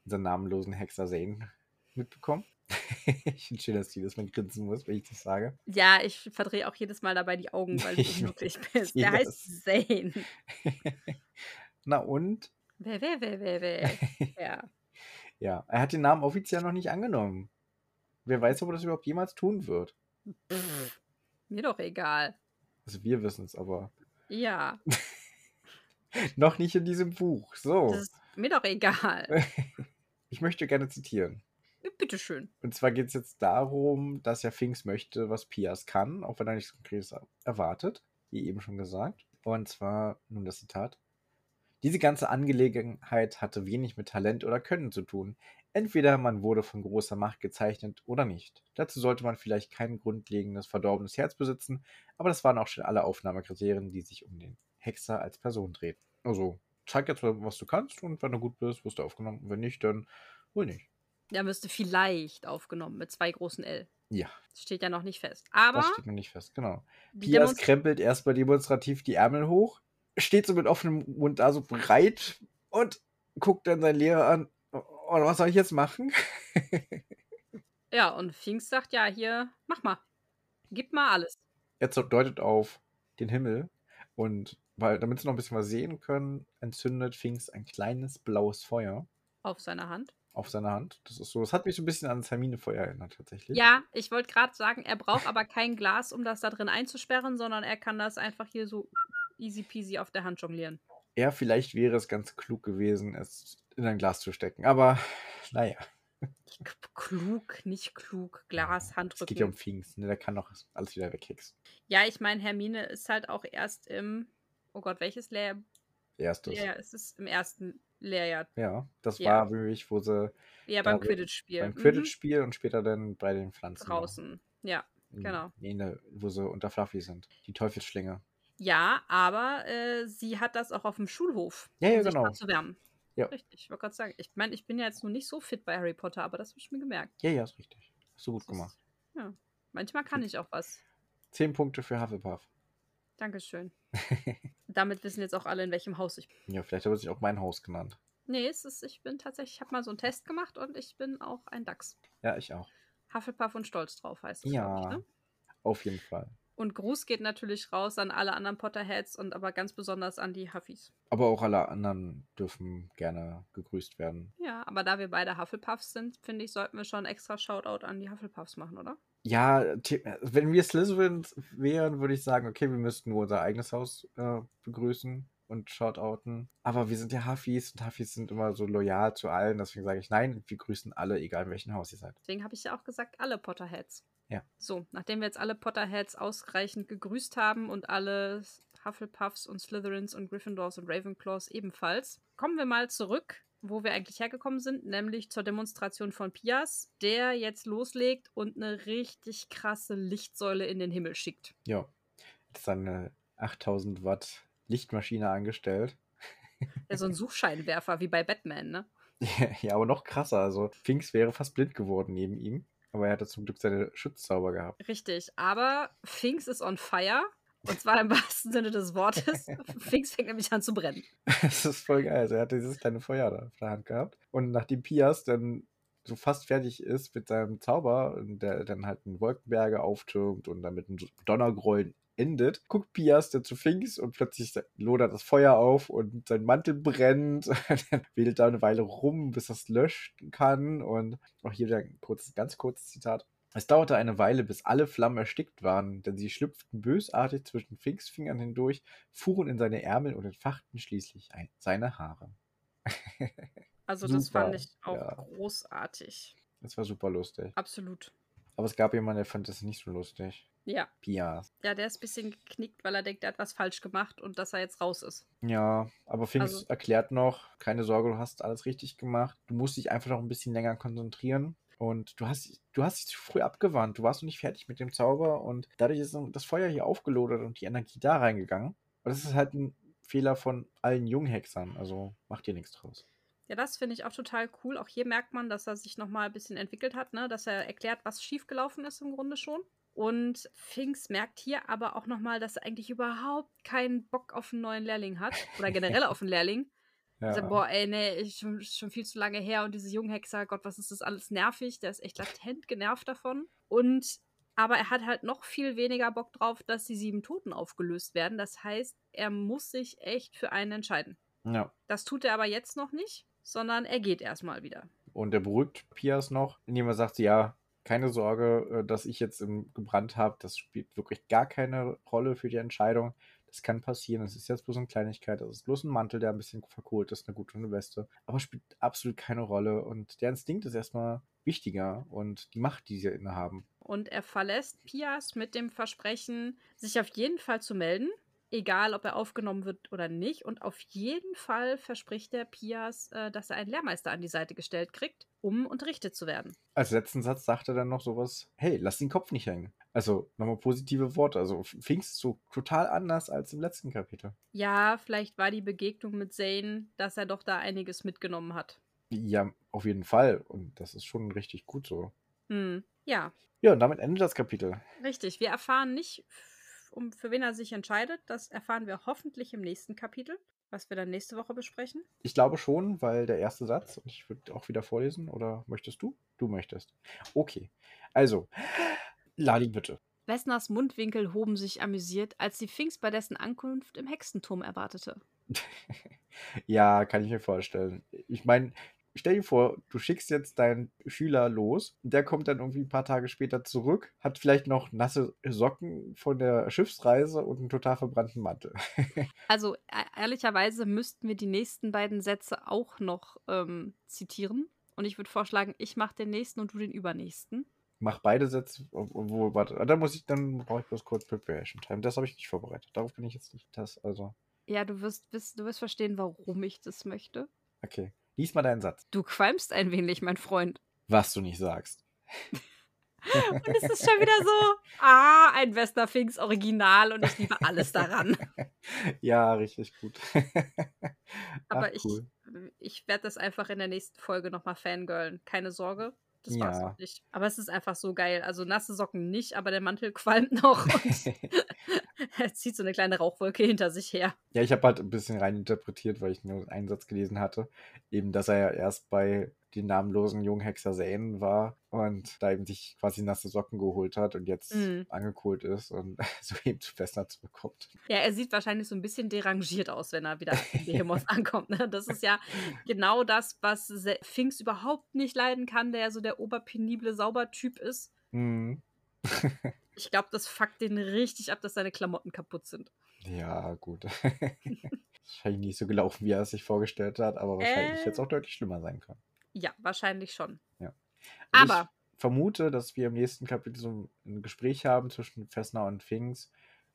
unserem namenlosen Hexer Zane mitbekommen. ich finde schön, dass du das mal grinsen muss, wenn ich das sage. Ja, ich verdrehe auch jedes Mal dabei die Augen, weil du Ich unmöglich bist. Der heißt Zane. Na und? Wer, wer, wer, wer, wer. Ja. Ja, er hat den Namen offiziell noch nicht angenommen. Wer weiß, ob er das überhaupt jemals tun wird. Pff, mir doch egal. Also wir wissen es, aber Ja, noch nicht in diesem Buch. So, das ist mir doch egal. ich möchte gerne zitieren. Bitteschön. Und zwar geht es jetzt darum, dass ja Finks möchte, was Pias kann, auch wenn er nichts Konkretes erwartet, wie eben schon gesagt. Und zwar nun das Zitat. Diese ganze Angelegenheit hatte wenig mit Talent oder Können zu tun. Entweder man wurde von großer Macht gezeichnet oder nicht. Dazu sollte man vielleicht kein grundlegendes, verdorbenes Herz besitzen, aber das waren auch schon alle Aufnahmekriterien, die sich um den Hexer als Person drehten. Also, zeig jetzt mal, was du kannst und wenn du gut bist, wirst du aufgenommen. Wenn nicht, dann wohl nicht. Der müsste vielleicht aufgenommen mit zwei großen L. Ja, Das steht ja noch nicht fest. Aber das steht noch nicht fest, genau. Pias krempelt erstmal demonstrativ die Ärmel hoch, steht so mit offenem Mund da so breit und guckt dann seinen Lehrer an. Und was soll ich jetzt machen? ja, und Finks sagt ja hier, mach mal. Gib mal alles. Er deutet auf den Himmel und weil, damit sie noch ein bisschen was sehen können, entzündet Finks ein kleines blaues Feuer Auf seiner Hand. auf seiner Hand. Das ist so, das hat mich so ein bisschen an das Herminefeuer erinnert tatsächlich. Ja, ich wollte gerade sagen, er braucht aber kein Glas, um das da drin einzusperren, sondern er kann das einfach hier so easy peasy auf der Hand jonglieren. Ja, vielleicht wäre es ganz klug gewesen, es in ein Glas zu stecken. Aber naja, Klug, nicht klug, Glas, es Handrücken. geht ja um Finks, ne? Der kann doch alles wieder weghexen. Ja, ich meine, Hermine ist halt auch erst im, oh Gott, welches Lehr Erstes. Lehrjahr ist es? Im ersten Lehrjahr. Ja, das Ja. war wirklich, wo sie Ja, Da beim Quidditch-Spiel. beim Mhm. Quidditch-Spiel und später dann bei den Pflanzen. Draußen. Ja, In- genau. Nee, in der, wo sie unter Fluffy sind. Die Teufelsschlinge. Ja, aber äh, sie hat das auch auf dem Schulhof, Ja, ja, um sich genau. zu wärmen. Ja. Richtig, ich wollte gerade sagen, ich meine, ich bin ja jetzt nur nicht so fit bei Harry Potter, aber das habe ich mir gemerkt. Ja, ja, ist richtig. Hast du gut Das gemacht. ist, ja, manchmal kann ich auch was. Zehn Punkte für Hufflepuff. Dankeschön. Damit wissen jetzt auch alle, in welchem Haus ich bin. Ja, vielleicht habe ich auch mein Haus genannt. Nee, es ist, ich bin tatsächlich, ich habe mal so einen Test gemacht und ich bin auch ein Dachs. Ja, ich auch. Hufflepuff und Stolz drauf heißt es, glaube ich, Ja, ne? auf jeden Fall. Und Gruß geht natürlich raus an alle anderen Potterheads und aber ganz besonders an die Huffies. Aber auch alle anderen dürfen gerne gegrüßt werden. Ja, aber da wir beide Hufflepuffs sind, finde ich, sollten wir schon extra Shoutout an die Hufflepuffs machen, oder? Ja, wenn wir Slytherins wären, würde ich sagen, okay, wir müssten nur unser eigenes Haus äh, begrüßen und shoutouten. Aber wir sind ja Huffies und Huffies sind immer so loyal zu allen. Deswegen sage ich nein, wir grüßen alle, egal in welchem Haus ihr seid. Deswegen habe ich ja auch gesagt, alle Potterheads. Ja. So, nachdem wir jetzt alle Potterheads ausreichend gegrüßt haben und alle Hufflepuffs und Slytherins und Gryffindors und Ravenclaws ebenfalls, kommen wir mal zurück, wo wir eigentlich hergekommen sind, nämlich zur Demonstration von Pias, der jetzt loslegt und eine richtig krasse Lichtsäule in den Himmel schickt. Ja, hat seine 8000 Watt Lichtmaschine angestellt. Ja, so ein Suchscheinwerfer wie bei Batman, ne? ja, aber noch krasser. Also, Finks wäre fast blind geworden neben ihm. Aber er hatte zum Glück seine Schutzzauber gehabt. Richtig, aber Finks ist on fire. Und zwar im wahrsten Sinne des Wortes. Finks fängt nämlich an zu brennen. Das ist voll geil. Also er hat dieses kleine Feuer da auf der Hand gehabt. Und nachdem Pias dann so fast fertig ist mit seinem Zauber, der dann halt einen Wolkenberge auftürmt und dann mit einem Donnergrollen endet, guckt Pias dann zu Finks und plötzlich lodert das Feuer auf und sein Mantel brennt. dann wedelt da eine Weile rum, bis das löschen kann. Und auch hier wieder ein kurzes, ganz kurzes Zitat. Es dauerte eine Weile, bis alle Flammen erstickt waren, denn sie schlüpften bösartig zwischen Finks Fingern hindurch, fuhren in seine Ärmel und entfachten schließlich ein, seine Haare. Also, das fand Super, ich auch ja. großartig. Das war super lustig. Absolut. Aber es gab jemanden, der fand das nicht so lustig. Ja. Pias. Ja, der ist ein bisschen geknickt, weil er denkt, er hat was falsch gemacht und dass er jetzt raus ist. Ja, aber Finks Also- erklärt noch, keine Sorge, du hast alles richtig gemacht. Du musst dich einfach noch ein bisschen länger konzentrieren. Und du hast, du hast dich zu früh abgewandt. Du warst noch nicht fertig mit dem Zauber und dadurch ist das Feuer hier aufgelodert und die Energie da reingegangen. Und das ist halt ein Fehler von allen Junghexern. Also mach dir nichts draus. Ja, das finde ich auch total cool. Auch hier merkt man, dass er sich nochmal ein bisschen entwickelt hat, ne? dass er erklärt, was schiefgelaufen ist im Grunde schon. Und Finks merkt hier aber auch nochmal, dass er eigentlich überhaupt keinen Bock auf einen neuen Lehrling hat. Oder generell auf einen Lehrling. Ja. Also, boah, ey, nee, ist schon, schon viel zu lange her und diese Junghexer, Gott, was ist das alles nervig? Der ist echt latent genervt davon. Und, aber er hat halt noch viel weniger Bock drauf, dass die sieben Toten aufgelöst werden. Das heißt, er muss sich echt für einen entscheiden. ja. Das tut er aber jetzt noch nicht, sondern er geht erstmal wieder. Und er beruhigt Pias noch, indem er sagt, ja, keine Sorge, äh, dass ich jetzt im gebrannt habe. Das spielt wirklich gar keine Rolle für die Entscheidung. Das kann passieren. Es ist jetzt bloß eine Kleinigkeit. Es ist bloß ein Mantel, der ein bisschen verkohlt ist, eine gute Weste. Aber spielt absolut keine Rolle. Und der Instinkt ist erstmal wichtiger und die Macht, die sie innehaben. Und er verlässt Pias mit dem Versprechen, sich auf jeden Fall zu melden, egal ob er aufgenommen wird oder nicht. Und auf jeden Fall verspricht er Pias, äh, dass er einen Lehrmeister an die Seite gestellt kriegt, um unterrichtet zu werden. Als letzten Satz sagt er dann noch sowas, hey, lass den Kopf nicht hängen. Also nochmal positive Worte. Also Pfingst so total anders als im letzten Kapitel. Ja, vielleicht war die Begegnung mit Zane, dass er doch da einiges mitgenommen hat. Ja, auf jeden Fall. Und das ist schon richtig gut so. Hm. Ja, Ja, und damit endet das Kapitel. richtig. Wir erfahren nicht, um für wen er sich entscheidet. Das erfahren wir hoffentlich im nächsten Kapitel, was wir dann nächste Woche besprechen. Ich glaube schon, weil der erste Satz, und ich würde auch wieder vorlesen, oder möchtest du? Du möchtest. Okay. Also, Lali, bitte. Wessners Mundwinkel hoben sich amüsiert, als sie Finks bei dessen Ankunft im Hexenturm erwartete. ja, kann ich mir vorstellen. Ich meine, stell dir vor, du schickst jetzt deinen Schüler los, der kommt dann irgendwie ein paar Tage später zurück, hat vielleicht noch nasse Socken von der Schiffsreise und einen total verbrannten Mantel. Also e- ehrlicherweise müssten wir die nächsten beiden Sätze auch noch ähm, zitieren. Und ich würde vorschlagen, ich mache den nächsten und du den übernächsten. Mach beide Sätze, obwohl, warte, dann muss ich, dann brauche ich bloß kurz Preparation Time. Das habe ich nicht vorbereitet. Darauf bin ich jetzt nicht das, also, Ja, du wirst, wirst, du wirst verstehen, warum ich das möchte. okay. Lies mal deinen Satz. Du qualmst ein wenig, mein Freund. Was du nicht sagst. Und es ist schon wieder so, ah, ein Vesna Finks Original und ich liebe alles daran. Ja, richtig gut. Aber Ach, ich, cool. ich werde das einfach in der nächsten Folge nochmal fangirlen. Keine Sorge. Das war's Ja. noch nicht. Aber es ist einfach so geil. Also nasse Socken nicht, aber der Mantel qualmt noch und er zieht so eine kleine Rauchwolke hinter sich her. Ja, ich habe halt ein bisschen reininterpretiert, weil ich nur einen Satz gelesen hatte. Eben, dass er ja erst bei den namenlosen Junghexer Zane war und da eben sich quasi nasse Socken geholt hat und jetzt Mhm. angekohlt ist und so eben zu Festner zurückkommt. Ja, er sieht wahrscheinlich so ein bisschen derangiert aus, wenn er wieder in Behemoth ankommt. Ne? Das ist ja genau das, was Finks überhaupt nicht leiden kann, der ja so der oberpenible Saubertyp ist. Mhm. Ich glaube, das fuckt den richtig ab, dass seine Klamotten kaputt sind. Ja, gut. Wahrscheinlich nicht so gelaufen, wie er es sich vorgestellt hat, aber wahrscheinlich Äh. hätte es auch deutlich schlimmer sein können. Ja, wahrscheinlich schon. Also Aber Ich vermute, dass wir im nächsten Kapitel so ein Gespräch haben zwischen Fessner und Finks,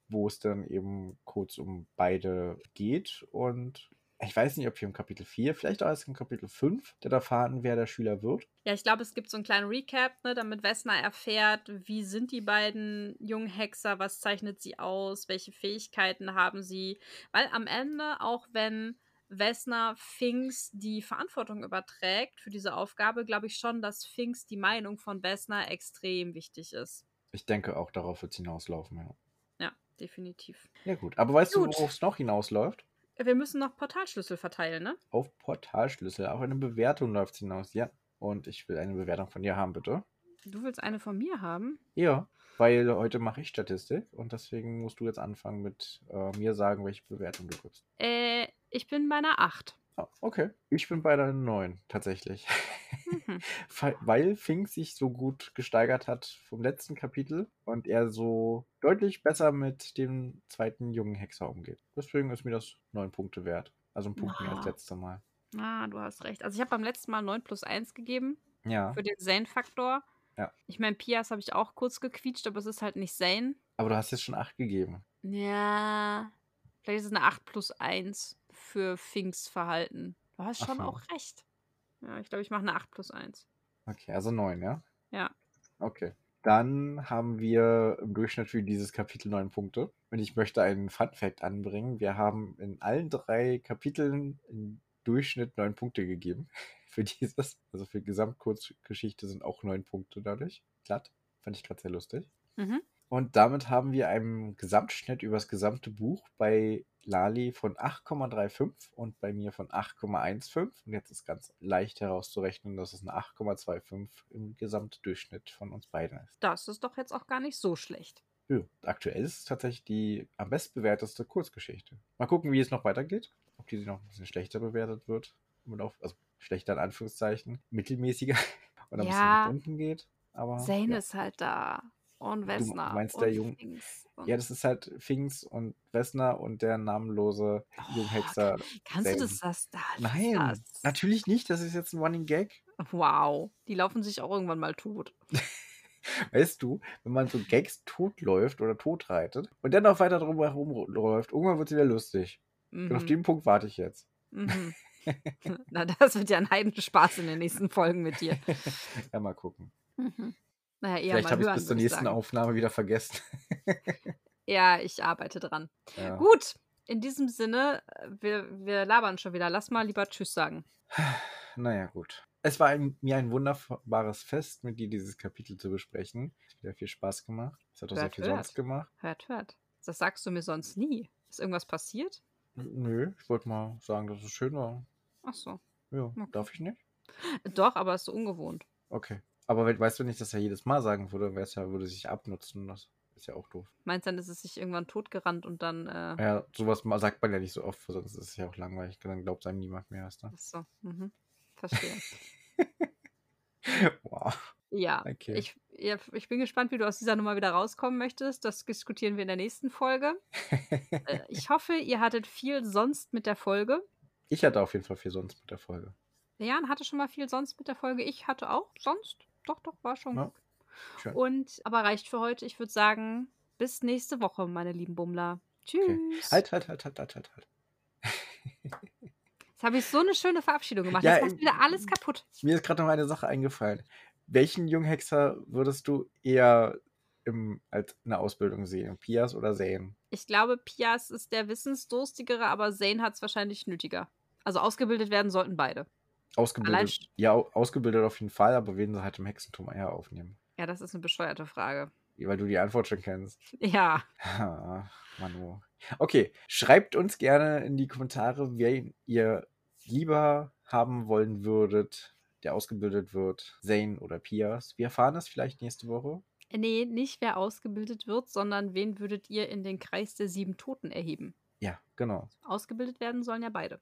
wo es dann eben kurz um beide geht. Und ich weiß nicht, ob wir im Kapitel 4, vielleicht auch erst im Kapitel 5, dann erfahren, wer der Schüler wird. Ja, ich glaube, es gibt so einen kleinen Recap, ne, damit Vesna erfährt, wie sind die beiden jungen Hexer, was zeichnet sie aus, welche Fähigkeiten haben sie. Weil am Ende, auch wenn Vesna Finks die Verantwortung überträgt für diese Aufgabe, glaube ich schon, dass Finks die Meinung von Vesna extrem wichtig ist. Ich denke, auch darauf wird es hinauslaufen. Ja. Ja, definitiv. ja, gut. Aber weißt Gut. du, worauf es noch hinausläuft? Wir müssen noch Portalschlüssel verteilen, ne? Auf Portalschlüssel. Auch eine Bewertung läuft es hinaus. Ja. Und ich will eine Bewertung von dir haben, bitte. Du willst eine von mir haben? Ja, weil heute mache ich Statistik und deswegen musst du jetzt anfangen mit äh, mir sagen, welche Bewertung du gibst. Äh, ich bin bei einer 8. Ah, okay. Ich bin bei der 9, tatsächlich. Mhm. Weil Fink sich so gut gesteigert hat vom letzten Kapitel und er so deutlich besser mit dem zweiten jungen Hexer umgeht. Deswegen ist mir das 9 Punkte wert. Also ein Punkt mehr als Ah. letztes Mal. Ah, du hast recht. Also ich habe beim letzten Mal 9 plus 1 gegeben. Ja, Für den Zane-Faktor. Ja. Ich meine, Pias habe ich auch kurz gequietscht, aber es ist halt nicht Zane. aber du hast jetzt schon 8 gegeben. Ja. Vielleicht ist es eine 8 plus 1 für Finks Verhalten. Du hast schon Ach auch recht. Ja, ich glaube, ich mache eine 8 plus 1. Okay, also 9, ja? Ja. Okay. Dann haben wir im Durchschnitt für dieses Kapitel 9 Punkte. Und ich möchte einen Fun-Fact anbringen. Wir haben in allen drei Kapiteln im Durchschnitt 9 Punkte gegeben. Für dieses. Also für Gesamtkurzgeschichte sind auch 9 Punkte dadurch. Glatt. Fand ich gerade sehr lustig. Mhm. Und damit haben wir einen Gesamtschnitt über das gesamte Buch bei Lali von 8,35 und bei mir von 8,15. Und jetzt ist ganz leicht herauszurechnen, dass es eine 8,25 im Gesamtdurchschnitt von uns beiden ist. Das ist doch jetzt auch gar nicht so schlecht. Ja, aktuell ist es tatsächlich die am bestbewerteste Kurzgeschichte. Mal gucken, wie es noch weitergeht. Ob die noch ein bisschen schlechter bewertet wird. Also schlechter in Anführungszeichen, mittelmäßiger und ein Ja. bisschen nach unten geht. Aber Zane ja. ist halt da. Und Vesna. meinst und der Jung- Ja, das ist halt Finks und Wessner und der namenlose Oh, Junghexer. Kannst du Zane. das, das da? Nein, das? natürlich nicht. Das ist jetzt ein Running Gag. Wow. Die laufen sich auch irgendwann mal tot. Weißt du, wenn man so Gags totläuft oder totreitet und dann noch weiter drum herum läuft, irgendwann wird es wieder lustig. Und auf Mhm. den Punkt warte ich jetzt. Mhm. Na, das wird ja ein Heidenspaß in den nächsten Folgen mit dir. ja, mal gucken. Mhm. Naja, eher Vielleicht habe ich hören, bis zur nächsten sagen. Aufnahme wieder vergessen. Ja, ich arbeite dran. ja. Gut, in diesem Sinne, äh, wir, wir labern schon wieder. Lass mal lieber Tschüss sagen. Naja, gut. Es war ein, mir ein wunderbares Fest, mit dir dieses Kapitel zu besprechen. Es hat wieder viel Spaß gemacht. Es hat auch sehr Hört, viel hört. sonst gemacht. Hört, hört. Das sagst du mir sonst nie. Ist irgendwas passiert? Nö, ich wollte mal sagen, dass es schön war. Ach so. Ja, Okay. darf ich nicht? Doch, aber ist so ungewohnt. Okay. Aber we- weißt du nicht, dass er jedes Mal sagen würde, wäre es ja, würde sich abnutzen. Das ist ja auch doof. Meinst du dann, ist es sich irgendwann totgerannt und dann, äh, Ja, sowas sagt man ja nicht so oft, sonst ist es ja auch langweilig. Dann glaubt einem niemand mehr. Weißt du? ach so, mhm. Verstehe. Wow. Ja, Okay. ich, ja, ich bin gespannt, wie du aus dieser Nummer wieder rauskommen möchtest. Das diskutieren wir in der nächsten Folge. Äh, ich hoffe, ihr hattet viel sonst mit der Folge. ich hatte auf jeden Fall viel sonst mit der Folge. Jan hatte schon mal viel sonst mit der Folge. Ich hatte auch sonst. Doch, doch, war schon Ja. gut. Schön. Und aber reicht für heute. Ich würde sagen, bis nächste Woche, meine lieben Bummler. Tschüss. Halt, halt, halt, halt, halt, halt, halt. Jetzt habe ich so eine schöne Verabschiedung gemacht. Ja, Jetzt macht äh, wieder alles kaputt. Mir ist gerade noch eine Sache eingefallen. welchen Junghexer würdest du eher im, als eine Ausbildung sehen? Pias oder Zane? Ich glaube, Pias ist der Wissensdurstigere, aber Zane hat es wahrscheinlich nötiger. Also ausgebildet werden sollten beide. Ausgebildet. Allein Ja, au- ausgebildet auf jeden Fall, aber wen sie halt im Hexentum eher aufnehmen. Ja, das ist eine bescheuerte Frage. Weil du die Antwort schon kennst. Ja, Manu. Okay, schreibt uns gerne in die Kommentare, wen ihr lieber haben wollen würdet, der ausgebildet wird, Zane oder Pias. Wir erfahren es vielleicht nächste Woche. nee, nicht wer ausgebildet wird, sondern wen würdet ihr in den Kreis der sieben Toten erheben? Ja, genau. Ausgebildet werden sollen ja beide.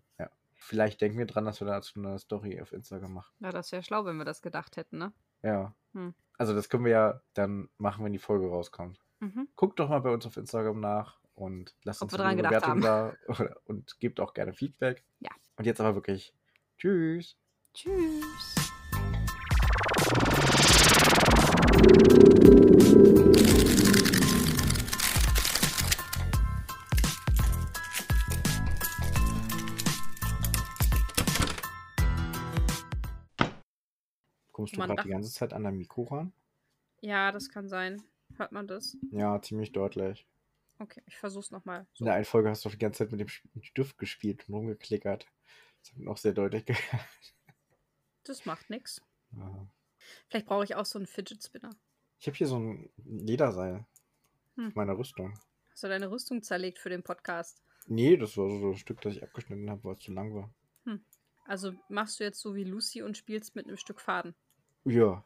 Vielleicht denken wir dran, dass wir dazu eine Story auf Instagram machen. Ja, das wäre schlau, wenn wir das gedacht hätten, ne? Ja. Hm. Also das können wir ja dann machen, wenn die Folge rauskommt. Mhm. Guckt doch mal bei uns auf Instagram nach und lasst Ob uns eine Bewertung da oder- und gebt auch gerne Feedback. Ja. Und jetzt aber wirklich Tschüss. Tschüss. Man die ganze Zeit an dein Mikro ran? Ja, das kann sein. Hört man das? Ja, ziemlich deutlich. Okay, ich versuch's nochmal. In der einen Folge hast du die ganze Zeit mit dem Stift gespielt und rumgeklickert. Das hat man auch sehr deutlich gehört. Das macht nix. Ja. Vielleicht brauche ich auch so einen Fidget Spinner. Ich habe hier so ein Lederseil Hm. auf meiner Rüstung. Hast du deine Rüstung zerlegt für den Podcast? Nee, das war so ein Stück, das ich abgeschnitten habe, weil es zu lang war. Also machst du jetzt so wie Lucy und spielst mit einem Stück Faden. Ja,